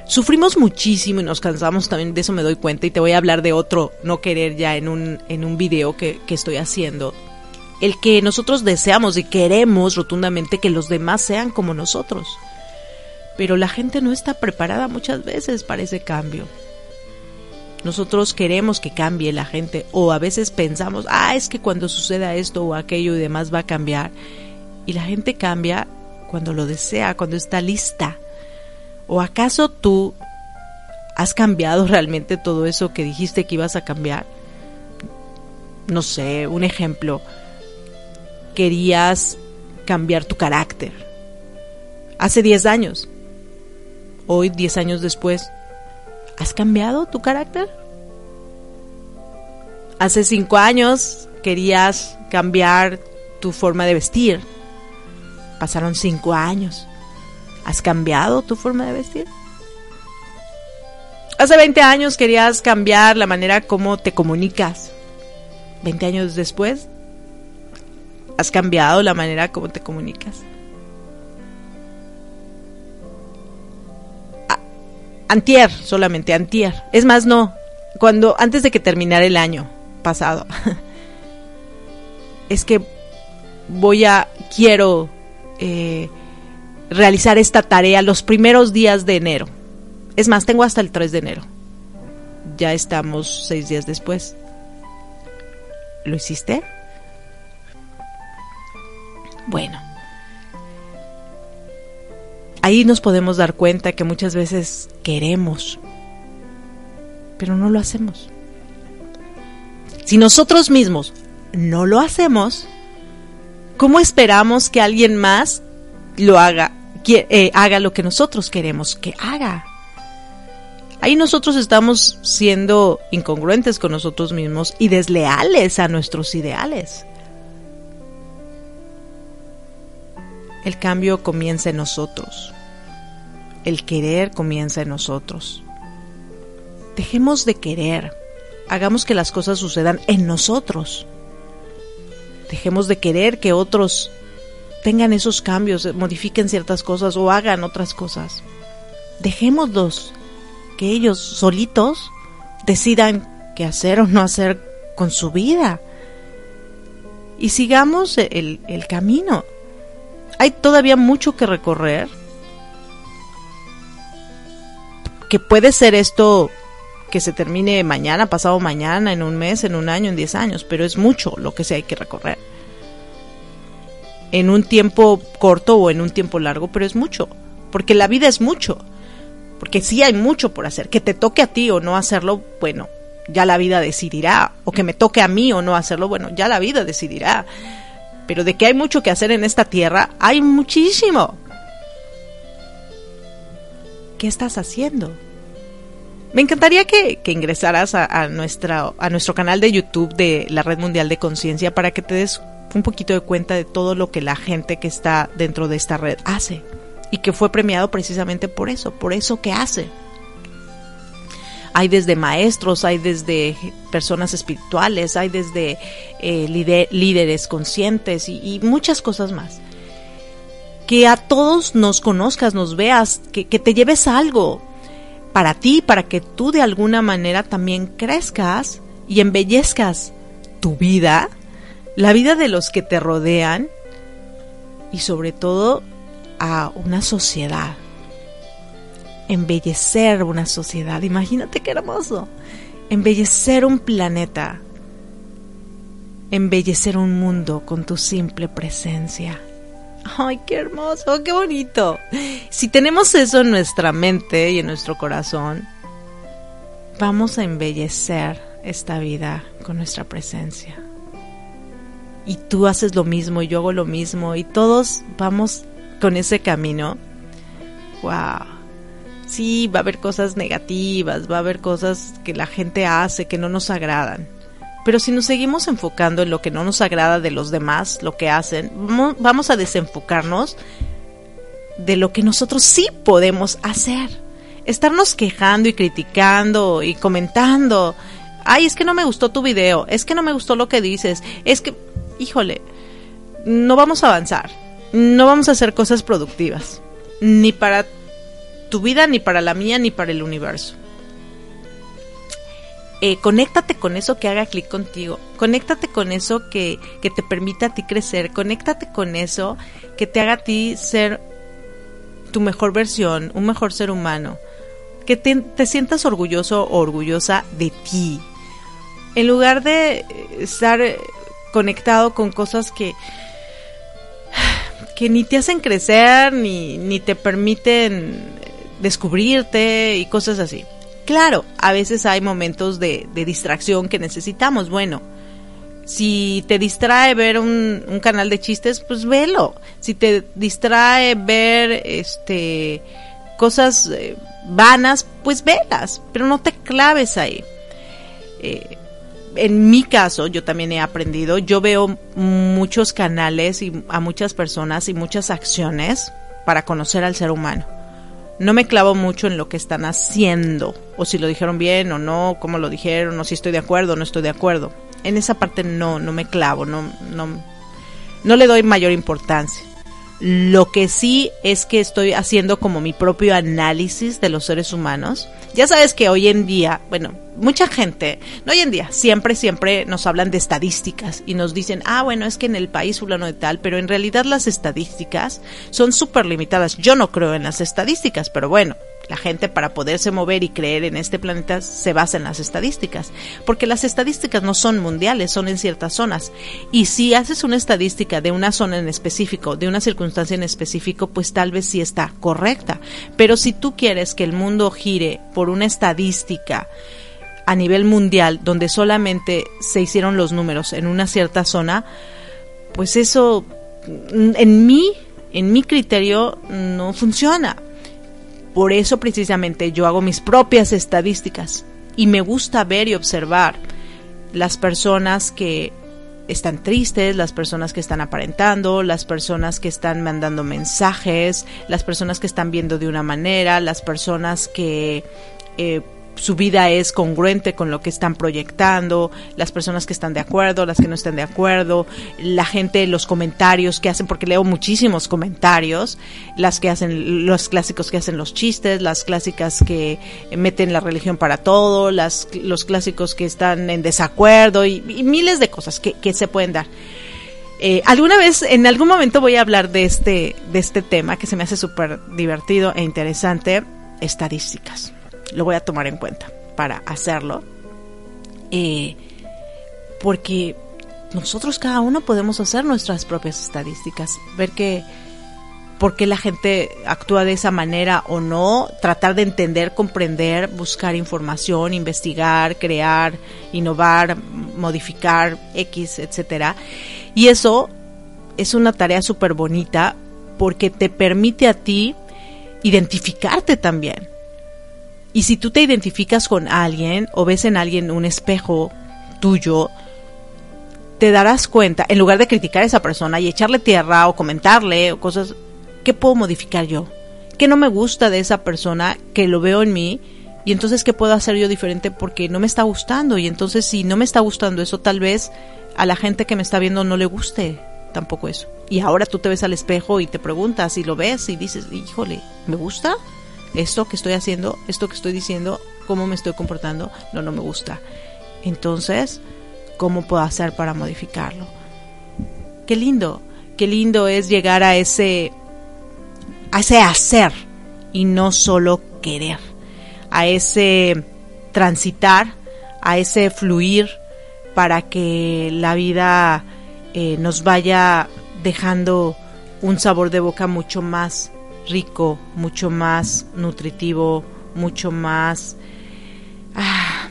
Sufrimos muchísimo y nos cansamos también, de eso me doy cuenta y te voy a hablar de otro no querer ya en un, en un video que, que estoy haciendo. El que nosotros deseamos y queremos rotundamente que los demás sean como nosotros. Pero la gente no está preparada muchas veces para ese cambio. Nosotros queremos que cambie la gente o a veces pensamos, ah, es que cuando suceda esto o aquello y demás va a cambiar. Y la gente cambia cuando lo desea, cuando está lista. ¿O acaso tú has cambiado realmente todo eso que dijiste que ibas a cambiar? No sé, un ejemplo. Querías cambiar tu carácter. Hace 10 años. Hoy, 10 años después, ¿has cambiado tu carácter? Hace 5 años querías cambiar tu forma de vestir Pasaron cinco años. ¿Has cambiado tu forma de vestir? Hace 20 años querías cambiar la manera como te comunicas. 20 años después, ¿has cambiado la manera como te comunicas? antier, solamente antier. Es más, no. Cuando, antes de que terminara el año pasado. (laughs) es que voy a, quiero eh, realizar esta tarea los primeros días de enero. Es más, tengo hasta el 3 de enero. Ya estamos seis días después. ¿Lo hiciste? Bueno. Ahí nos podemos dar cuenta que muchas veces queremos, pero no lo hacemos. Si nosotros mismos no lo hacemos, ¿Cómo esperamos que alguien más lo haga, eh, haga lo que nosotros queremos que haga? Ahí nosotros estamos siendo incongruentes con nosotros mismos y desleales a nuestros ideales. El cambio comienza en nosotros. El querer comienza en nosotros. Dejemos de querer. Hagamos que las cosas sucedan en nosotros. Dejemos de querer que otros tengan esos cambios, modifiquen ciertas cosas o hagan otras cosas. Dejémoslos que ellos solitos decidan qué hacer o no hacer con su vida. Y sigamos el, el camino. Hay todavía mucho que recorrer. Que puede ser esto que se termine mañana, pasado mañana, en un mes, en un año, en diez años, pero es mucho lo que se hay que recorrer. En un tiempo corto o en un tiempo largo, pero es mucho, porque la vida es mucho, porque sí hay mucho por hacer. Que te toque a ti o no hacerlo, bueno, ya la vida decidirá, o que me toque a mí o no hacerlo, bueno, ya la vida decidirá. Pero de que hay mucho que hacer en esta tierra, hay muchísimo. ¿Qué estás haciendo? Me encantaría que, ingresaras a, nuestra, a nuestro canal de YouTube de la Red Mundial de Conciencia para que te des un poquito de cuenta de todo lo que la gente que está dentro de esta red hace y que fue premiado precisamente por eso, por eso que hace. Hay desde maestros, hay desde personas espirituales, hay desde eh, líderes conscientes y, muchas cosas más. Que a todos nos conozcas, nos veas, que, que te lleves algo, para ti, para que tú de alguna manera también crezcas y embellezcas tu vida, la vida de los que te rodean y sobre todo a una sociedad. Embellecer una sociedad, imagínate qué hermoso. Embellecer un planeta. Embellecer un mundo con tu simple presencia. Ay, qué hermoso, qué bonito. Si tenemos eso en nuestra mente y en nuestro corazón, vamos a embellecer esta vida con nuestra presencia. Y tú haces lo mismo, y yo hago lo mismo, y todos vamos con ese camino. wow. Sí, va a haber cosas negativas, va a haber cosas que la gente hace que no nos agradan. Pero si nos seguimos enfocando en lo que no nos agrada de los demás, lo que hacen, vamos a desenfocarnos de lo que nosotros sí podemos hacer. Estarnos quejando y criticando y comentando. Ay, es que no me gustó tu video, es que no me gustó lo que dices, es que, híjole, no vamos a avanzar, no vamos a hacer cosas productivas, ni para tu vida, ni para la mía, ni para el universo. Eh, conéctate con eso que haga clic contigo, conéctate con eso que, que, te permita a ti crecer, conéctate con eso que te haga a ti ser tu mejor versión, un mejor ser humano, que te, te sientas orgulloso o orgullosa de ti, en lugar de estar conectado con cosas que que ni te hacen crecer ni, ni te permiten descubrirte y cosas así. Claro, a veces hay momentos de, distracción que necesitamos. Bueno, si te distrae ver un, canal de chistes, pues velo. Si te distrae ver este cosas eh, vanas, pues velas, pero no te claves ahí. Eh, en mi caso, yo también he aprendido, yo veo muchos canales y a muchas personas y muchas acciones para conocer al ser humano no me clavo mucho en lo que están haciendo, o si lo dijeron bien o no, cómo lo dijeron, o si estoy de acuerdo o no estoy de acuerdo. En esa parte no, no me clavo, no, no, no le doy mayor importancia. Lo que sí es que estoy haciendo como mi propio análisis de los seres humanos. Ya sabes que hoy en día, bueno, mucha gente, no hoy en día, siempre, siempre nos hablan de estadísticas y nos dicen, ah, bueno, es que en el país fulano de tal, pero en realidad las estadísticas son súper limitadas. Yo no creo en las estadísticas, pero bueno, la gente para poderse mover y creer en este planeta se basa en las estadísticas, porque las estadísticas no son mundiales, son en ciertas zonas. Y si haces una estadística de una zona en específico, de una circunstancia en específico, pues tal vez sí está correcta. Pero si tú quieres que el mundo gire por una estadística, a nivel mundial donde solamente se hicieron los números en una cierta zona, pues eso en mí, en mi criterio no funciona. Por eso precisamente yo hago mis propias estadísticas y me gusta ver y observar las personas que están tristes, las personas que están aparentando, las personas que están mandando mensajes, las personas que están viendo de una manera, las personas que eh, su vida es congruente con lo que están proyectando, las personas que están de acuerdo, las que no están de acuerdo, la gente, los comentarios que hacen, porque leo muchísimos comentarios, las que hacen, los clásicos que hacen los chistes, las clásicas que meten la religión para todo, las, los clásicos que están en desacuerdo y, miles de cosas que, que se pueden dar. Eh, alguna vez, en algún momento voy a hablar de este, de este tema que se me hace súper divertido e interesante, estadísticas lo voy a tomar en cuenta para hacerlo. Eh, porque nosotros cada uno podemos hacer nuestras propias estadísticas, ver que por qué la gente actúa de esa manera o no, tratar de entender, comprender, buscar información, investigar, crear, innovar, modificar, X, etcétera. Y eso es una tarea súper bonita porque te permite a ti identificarte también. Y si tú te identificas con alguien o ves en alguien un espejo tuyo, te darás cuenta, en lugar de criticar a esa persona y echarle tierra o comentarle o cosas, ¿qué puedo modificar yo? ¿Qué no me gusta de esa persona que lo veo en mí? Y entonces, ¿qué puedo hacer yo diferente? Porque no me está gustando. Y entonces, si no me está gustando eso, tal vez a la gente que me está viendo no le guste tampoco eso. Y ahora tú te ves al espejo y te preguntas y lo ves y dices, híjole, ¿me gusta? Esto que estoy haciendo, esto que estoy diciendo, cómo me estoy comportando, no, no me gusta. Entonces, ¿cómo puedo hacer para modificarlo? Qué lindo, qué lindo es llegar a ese, a ese hacer y no solo querer, a ese transitar, a ese fluir para que la vida eh, nos vaya dejando un sabor de boca mucho más rico, mucho más nutritivo, mucho más, ah,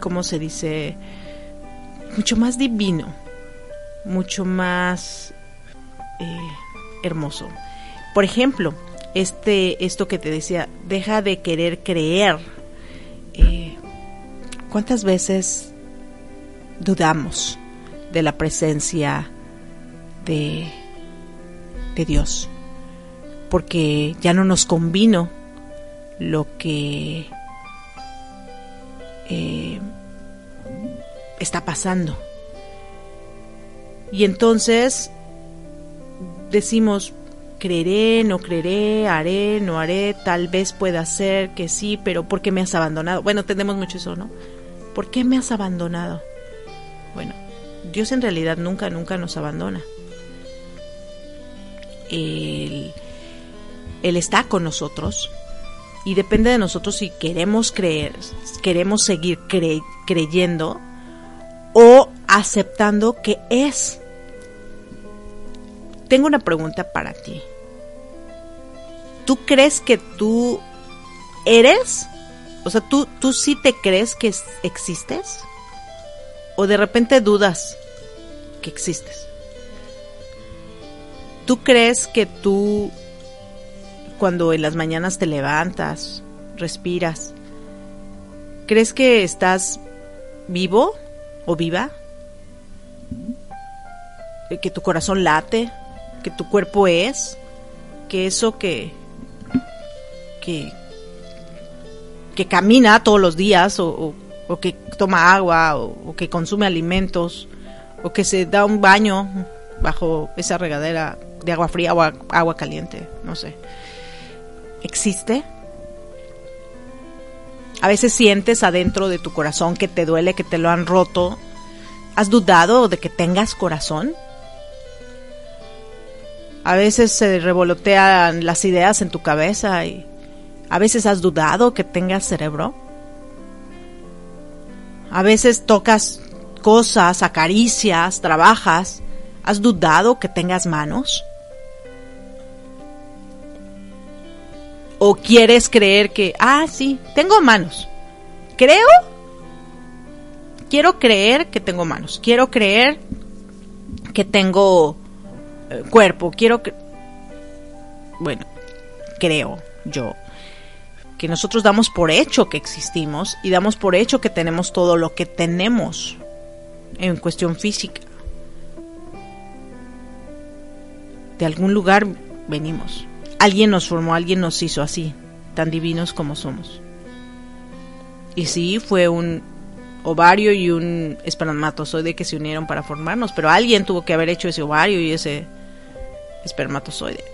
¿cómo se dice? Mucho más divino, mucho más eh, hermoso. Por ejemplo, este, esto que te decía, deja de querer creer. Eh, ¿Cuántas veces dudamos de la presencia de, de Dios? Porque ya no nos convino lo que eh, está pasando. Y entonces decimos, creeré, no creeré, haré, no haré, tal vez pueda ser que sí, pero ¿por qué me has abandonado? Bueno, tenemos mucho eso, ¿no? ¿Por qué me has abandonado? Bueno, Dios en realidad nunca, nunca nos abandona. Él, él está con nosotros y depende de nosotros si queremos creer, queremos seguir creyendo o aceptando que es. Tengo una pregunta para ti. ¿tú crees que tú eres? O sea, ¿tú, tú sí te crees que existes? ¿O de repente dudas que existes? ¿Tú crees que tú, cuando en las mañanas te levantas, respiras, crees que estás vivo o viva? ¿Que tu corazón late? ¿Que tu cuerpo es? ¿Que eso que, que, que camina todos los días o, que toma agua o, que consume alimentos o que se da un baño bajo esa regadera de agua fría o agua caliente, no sé. ¿Existe? A veces sientes adentro de tu corazón que te duele, que te lo han roto. ¿Has dudado de que tengas corazón? A veces se revolotean las ideas en tu cabeza y ¿A veces has dudado que tengas cerebro? A veces tocas cosas, acaricias, trabajas. ¿Has dudado que tengas manos? ¿O quieres creer que, ah, sí, tengo manos? Creo, quiero creer que tengo manos. Quiero creer que tengo eh, cuerpo. Quiero que... Bueno, creo yo que nosotros damos por hecho que existimos y damos por hecho que tenemos todo lo que tenemos en cuestión física. De algún lugar venimos. Alguien nos formó, alguien nos hizo así, tan divinos como somos. Y sí, fue un ovario y un espermatozoide que se unieron para formarnos, pero alguien tuvo que haber hecho ese ovario y ese espermatozoide.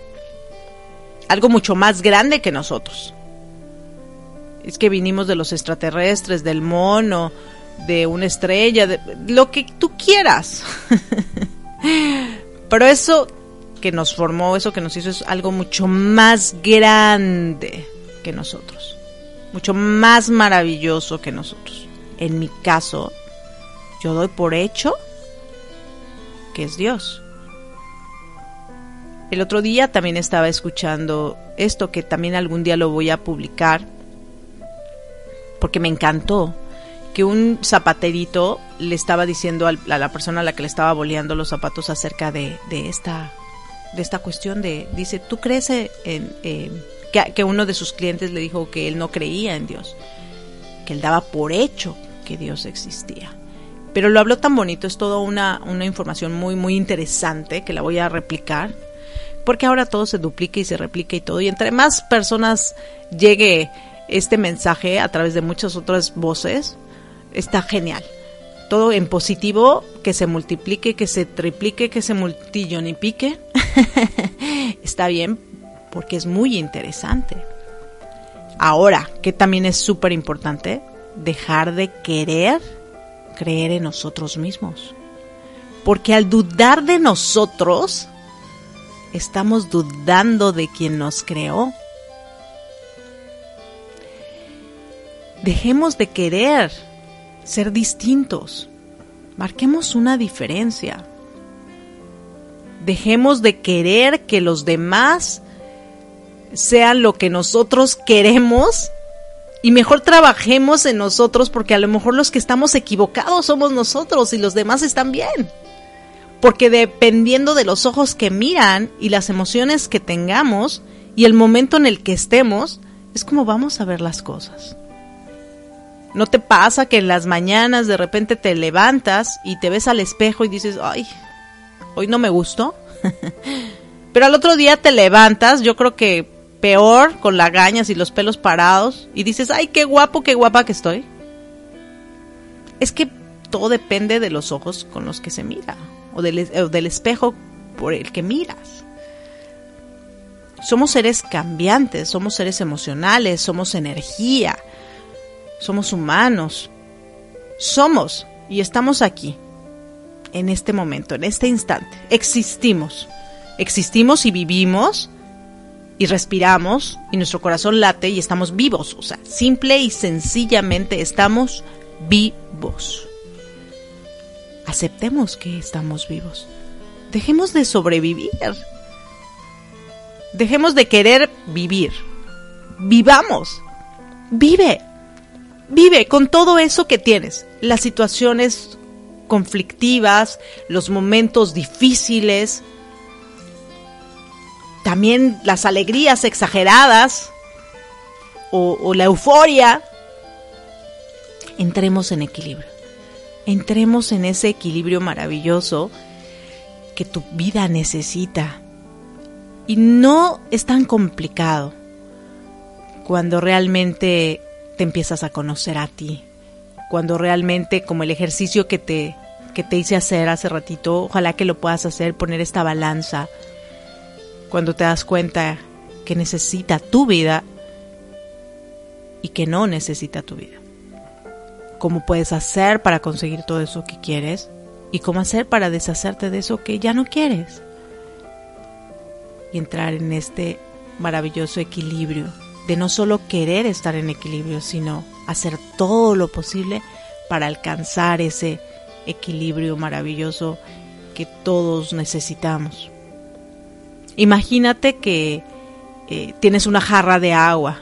Algo mucho más grande que nosotros es que vinimos de los extraterrestres, del mono, de una estrella, de lo que tú quieras. (laughs) Pero eso que nos formó, eso que nos hizo es algo mucho más grande que nosotros, mucho más maravilloso que nosotros. En mi caso, yo doy por hecho que es Dios. El otro día también estaba escuchando esto que también algún día lo voy a publicar porque me encantó que un zapaterito le estaba diciendo a la persona a la que le estaba boleando los zapatos acerca de, esta de esta cuestión de dice tú crees en eh, que, uno de sus clientes le dijo que él no creía en Dios que él daba por hecho que Dios existía pero lo habló tan bonito es toda una, una información muy muy interesante que la voy a replicar porque ahora todo se duplica y se replica y todo y entre más personas llegue este mensaje a través de muchas otras voces, está genial. Todo en positivo, que se multiplique, que se triplique, que se multillonipique. (laughs) está bien porque es muy interesante. Ahora, que también es súper importante, dejar de querer creer en nosotros mismos. Porque al dudar de nosotros, estamos dudando de quien nos creó. Dejemos de querer ser distintos. Marquemos una diferencia. Dejemos de querer que los demás sean lo que nosotros queremos y mejor trabajemos en nosotros porque a lo mejor los que estamos equivocados somos nosotros y los demás están bien. Porque dependiendo de los ojos que miran y las emociones que tengamos y el momento en el que estemos es como vamos a ver las cosas. ¿No te pasa que en las mañanas de repente te levantas y te ves al espejo y dices, ay, hoy no me gustó? (laughs) Pero al otro día te levantas, yo creo que peor, con lagañas y los pelos parados, y dices, ay, qué guapo, qué guapa que estoy. Es que todo depende de los ojos con los que se mira, o del, o del espejo por el que miras. Somos seres cambiantes, somos seres emocionales, somos energía, somos humanos. Somos y estamos aquí, en este momento, en este instante. Existimos. Existimos y vivimos y respiramos y nuestro corazón late y estamos vivos. O sea, simple y sencillamente estamos vivos. Aceptemos que estamos vivos. Dejemos de sobrevivir. Dejemos de querer vivir. Vivamos. Vive. Vive con todo eso que tienes. Las situaciones conflictivas, los momentos difíciles, también las alegrías exageradas o, la euforia. Entremos en equilibrio. Entremos en ese equilibrio maravilloso que tu vida necesita y no es tan complicado cuando realmente te empiezas a conocer a ti. Cuando realmente, como el ejercicio que te, que te hice hacer hace ratito, ojalá que lo puedas hacer, poner esta balanza. Cuando te das cuenta que necesita tu vida y que no necesita tu vida. Cómo puedes hacer para conseguir todo eso que quieres y cómo hacer para deshacerte de eso que ya no quieres y entrar en este maravilloso equilibrio de no solo querer estar en equilibrio, sino hacer todo lo posible para alcanzar ese equilibrio maravilloso que todos necesitamos. Imagínate que eh, tienes una jarra de agua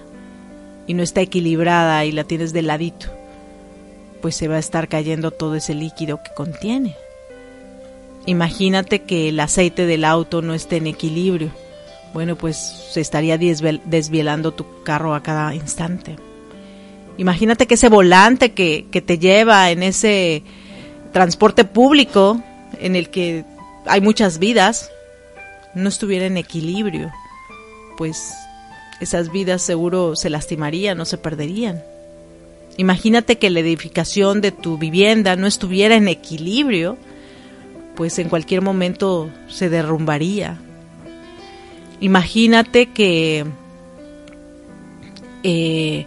y no está equilibrada y la tienes de ladito, pues se va a estar cayendo todo ese líquido que contiene. Imagínate que el aceite del auto no esté en equilibrio. Bueno, pues se estaría desvielando tu carro a cada instante. Imagínate que ese volante que, que te lleva en ese transporte público en el que hay muchas vidas no estuviera en equilibrio, pues esas vidas seguro se lastimarían o se perderían. Imagínate que la edificación de tu vivienda no estuviera en equilibrio, pues en cualquier momento se derrumbaría. Imagínate que eh,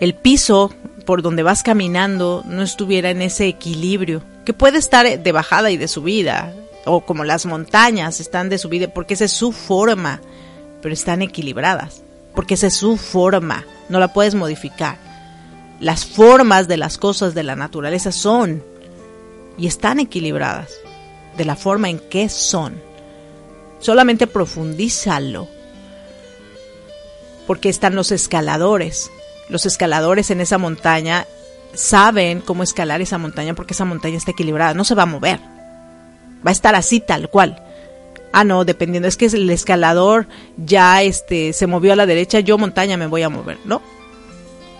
el piso por donde vas caminando no estuviera en ese equilibrio, que puede estar de bajada y de subida, o como las montañas están de subida, porque esa es su forma, pero están equilibradas, porque esa es su forma, no la puedes modificar. Las formas de las cosas de la naturaleza son y están equilibradas de la forma en que son. Solamente profundízalo. Porque están los escaladores. Los escaladores en esa montaña saben cómo escalar esa montaña porque esa montaña está equilibrada, no se va a mover. Va a estar así tal cual. Ah, no, dependiendo, es que el escalador ya este se movió a la derecha, yo montaña me voy a mover, ¿no?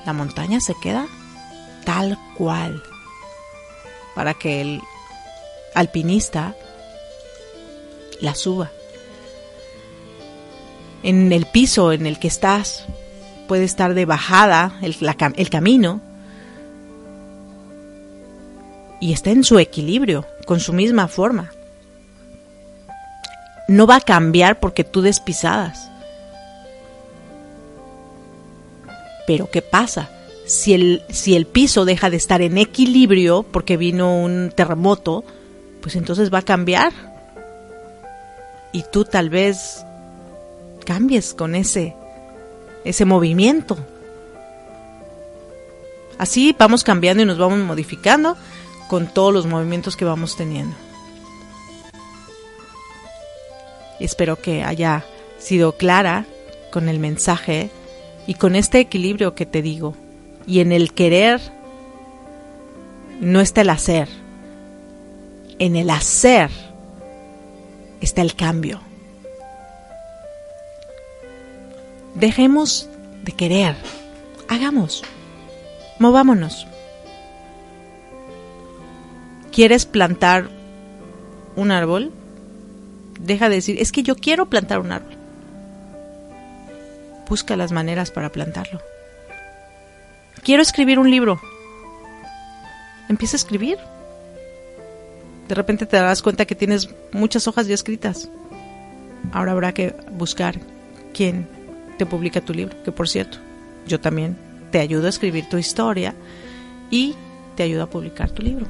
La montaña se queda tal cual para que el alpinista la suba. En el piso en el que estás puede estar de bajada el, camino y está en su equilibrio, con su misma forma. No va a cambiar porque tú des pisadas. Pero ¿qué pasa? Si el, si el piso deja de estar en equilibrio porque vino un terremoto, pues entonces va a cambiar. Y tú tal vez cambies con ese ese movimiento. Así vamos cambiando y nos vamos modificando con todos los movimientos que vamos teniendo. Espero que haya sido clara con el mensaje y con este equilibrio que te digo. Y en el querer no está el hacer en el hacer está el cambio. Dejemos de querer. Hagamos. Movámonos. ¿Quieres plantar un árbol? Deja de decir, es que yo quiero plantar un árbol. Busca las maneras para plantarlo. Quiero escribir un libro. Empieza a escribir. De repente te darás cuenta que tienes muchas hojas ya escritas. Ahora habrá que buscar quién te publica tu libro, que por cierto, yo también te ayudo a escribir tu historia y te ayudo a publicar tu libro.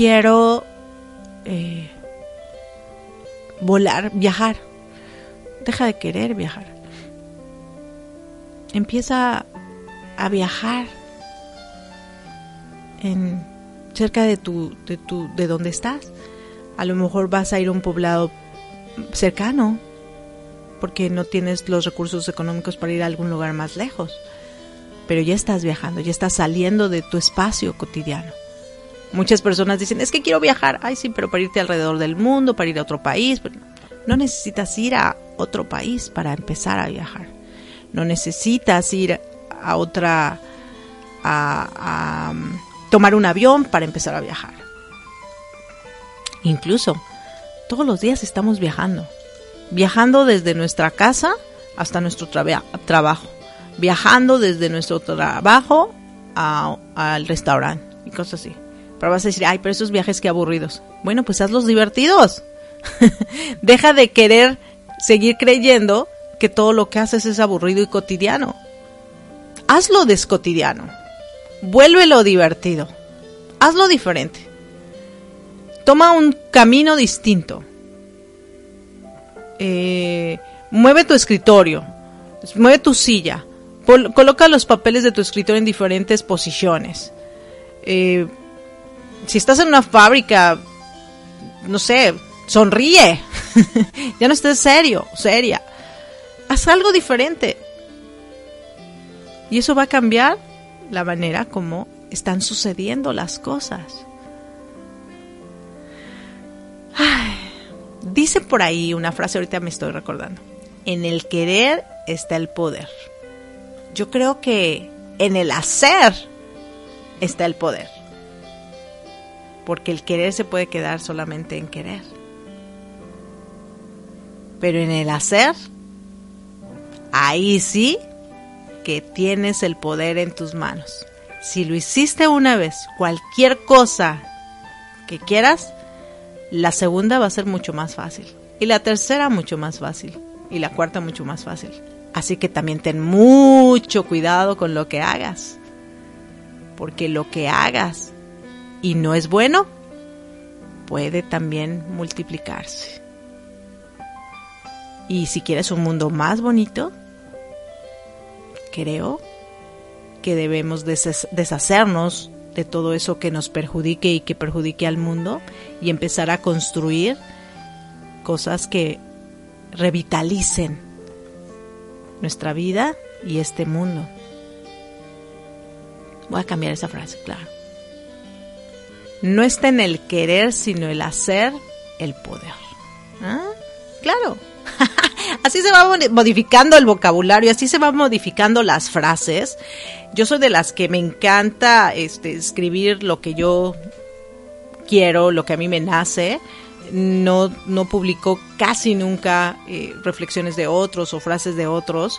quiero eh, volar, viajar. Deja de querer viajar. Empieza a viajar en cerca de tu, de tu, de donde estás. A lo mejor vas a ir a un poblado cercano porque no tienes los recursos económicos para ir a algún lugar más lejos. Pero ya estás viajando, ya estás saliendo de tu espacio cotidiano. Muchas personas dicen, es que quiero viajar. Ay, sí, pero para irte alrededor del mundo, para ir a otro país. No necesitas ir a otro país para empezar a viajar. No necesitas ir a otra, a, a um, tomar un avión para empezar a viajar. Incluso, todos los días estamos viajando. Viajando desde nuestra casa hasta nuestro trabajo. Viajando desde nuestro trabajo al restaurante y cosas así. Pero vas a decir, ay, pero esos viajes qué aburridos. Bueno, pues hazlos divertidos. (laughs) Deja de querer seguir creyendo que todo lo que haces es aburrido y cotidiano. Hazlo descotidiano. Vuélvelo divertido. Hazlo diferente. Toma un camino distinto. Eh, mueve tu escritorio. Mueve tu silla. coloca los papeles de tu escritorio en diferentes posiciones. Eh, si estás en una fábrica, no sé, sonríe. (laughs) ya no estés serio, seria. Haz algo diferente. Y eso va a cambiar la manera como están sucediendo las cosas. Dice por ahí una frase, ahorita me estoy recordando. En el querer está el poder. Yo creo que en el hacer está el poder porque el querer se puede quedar solamente en querer. Pero en el hacer, ahí sí que tienes el poder en tus manos. Si lo hiciste una vez, cualquier cosa que quieras, la segunda va a ser mucho más fácil. Y la tercera mucho más fácil. Y la cuarta mucho más fácil. Así que también ten mucho cuidado con lo que hagas. Porque lo que hagas y no es bueno, puede también multiplicarse. Y si quieres un mundo más bonito, creo que debemos deshacernos de todo eso que nos perjudique y que perjudique al mundo y empezar a construir cosas que revitalicen nuestra vida y este mundo. Voy a cambiar esa frase, claro. No está en el querer, sino el hacer, el poder. ¿Ah? Claro. (laughs) así se va modificando el vocabulario, así se va modificando las frases. Yo soy de las que me encanta este, escribir lo que yo quiero, lo que a mí me nace. No, no publico casi nunca eh, reflexiones de otros o frases de otros.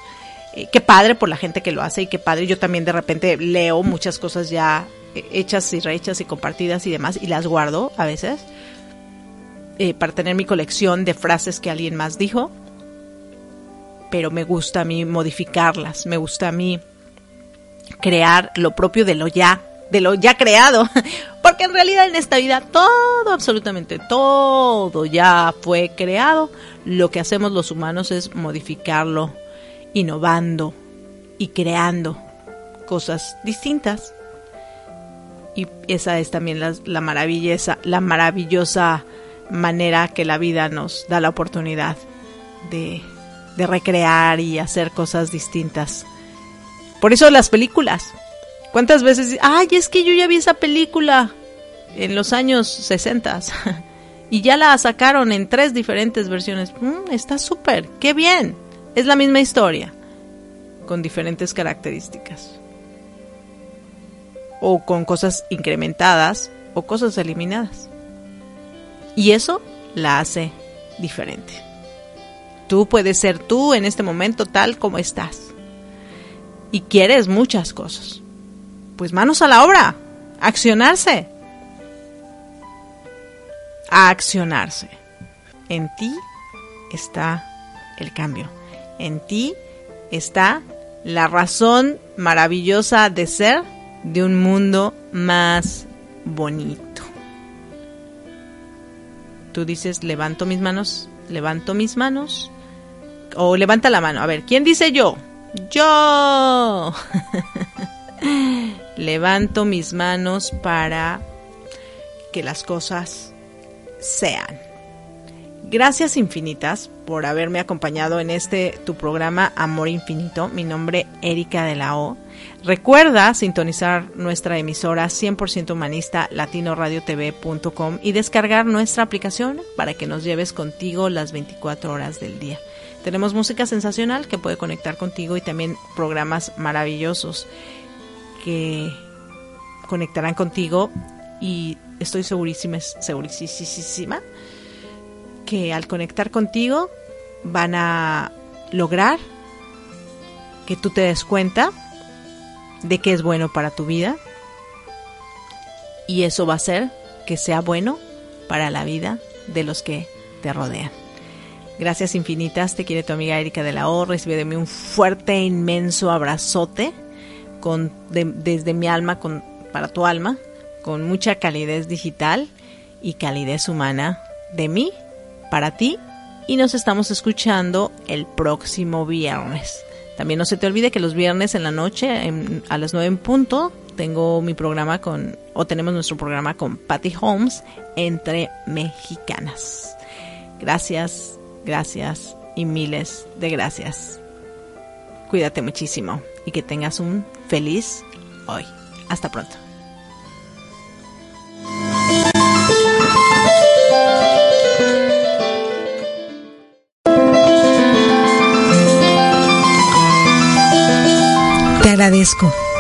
Eh, qué padre por la gente que lo hace y qué padre. Yo también de repente leo muchas cosas ya hechas y rehechas y compartidas y demás, y las guardo a veces eh, para tener mi colección de frases que alguien más dijo. Pero me gusta a mí modificarlas, me gusta a mí crear lo propio de lo ya, de lo ya creado. (laughs) Porque en realidad en esta vida todo, absolutamente todo ya fue creado. Lo que hacemos los humanos es modificarlo, innovando y creando cosas distintas y esa es también la, la, maravillosa, la maravillosa manera que la vida nos da la oportunidad de, de recrear y hacer cosas distintas. Por eso las películas. ¿Cuántas veces? Ay, es que yo ya vi esa película en los años 60 (laughs) y ya la sacaron en tres diferentes versiones. Mm, está súper, qué bien. Es la misma historia, con diferentes características. O con cosas incrementadas o cosas eliminadas. Y eso la hace diferente. Tú puedes ser tú en este momento tal como estás. Y quieres muchas cosas. Pues manos a la obra, accionarse a accionarse. En ti está el cambio. En ti está la razón maravillosa de ser de un mundo más bonito. Tú dices, levanto mis manos, levanto mis manos. O levanta la mano. A ver, ¿quién dice yo? Yo. (laughs) levanto mis manos para que las cosas sean. Gracias infinitas por haberme acompañado en este tu programa Amor Infinito. Mi nombre Erika de la O. Recuerda sintonizar nuestra emisora 100% humanista latinoradiotv.com y descargar nuestra aplicación para que nos lleves contigo las 24 horas del día. Tenemos música sensacional que puede conectar contigo y también programas maravillosos que conectarán contigo y estoy segurísima, segurísima que al conectar contigo van a lograr que tú te des cuenta de que es bueno para tu vida y eso va a hacer que sea bueno para la vida de los que te rodean. Gracias infinitas, te quiere tu amiga Erika de la O, recibe de mí un fuerte, inmenso abrazote con, desde mi alma con, para tu alma con mucha calidez digital y calidez humana de mí para ti y nos estamos escuchando el próximo viernes. También no se te olvide que los viernes en la noche a las 9 en punto tengo mi programa con o tenemos nuestro programa con Patty Holmes entre mexicanas. Gracias, gracias y miles de gracias. Cuídate muchísimo y que tengas un feliz hoy. Hasta pronto.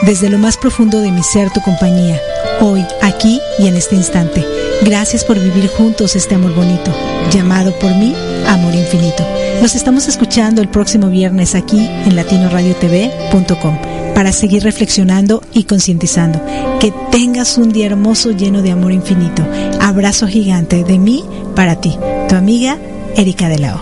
Desde lo más profundo de mi ser tu compañía, hoy, aquí y en este instante. Gracias por vivir juntos este amor bonito, llamado por mí Amor Infinito. Nos estamos escuchando el próximo viernes aquí en latinoradiotv.com para seguir reflexionando y concientizando. Que tengas un día hermoso lleno de amor infinito. Abrazo gigante de mí para ti, tu amiga Erika de Lao.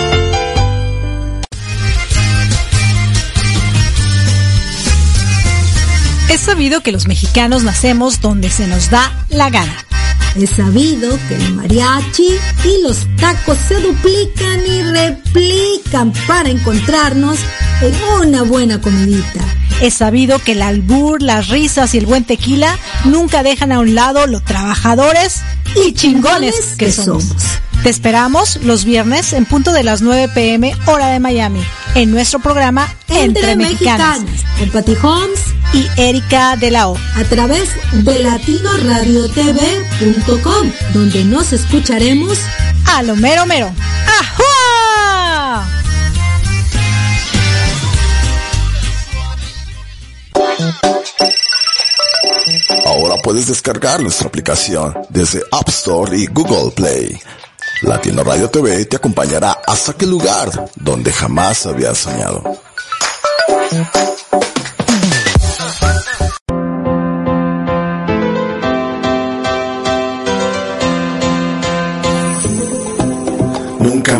Es sabido que los mexicanos nacemos donde se nos da la gana. Es sabido que el mariachi y los tacos se duplican y replican para encontrarnos en una buena comidita. Es sabido que el albur, las risas y el buen tequila nunca dejan a un lado los trabajadores y chingones que somos. Te esperamos los viernes en punto de las 9 pm hora de Miami en nuestro programa Entre, Mexicanas, con Patty Holmes y Erika de la O a través de latinoradiotv.com donde nos escucharemos a lo mero mero. ¡Ajua! Ahora puedes descargar nuestra aplicación desde App Store y Google Play. Latino Radio TV te acompañará hasta aquel lugar donde jamás habías soñado.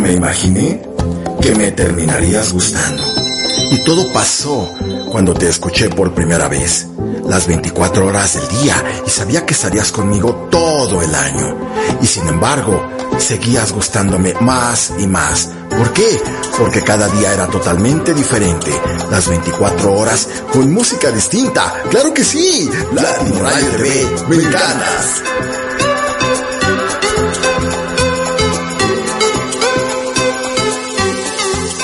Me imaginé que me terminarías gustando. Y todo pasó cuando te escuché por primera vez las 24 horas del día y sabía que estarías conmigo todo el año. Y sin embargo, seguías gustándome más y más. ¿Por qué? Porque cada día era totalmente diferente. Las 24 horas con música distinta. ¡Claro que sí! Radio TV, me.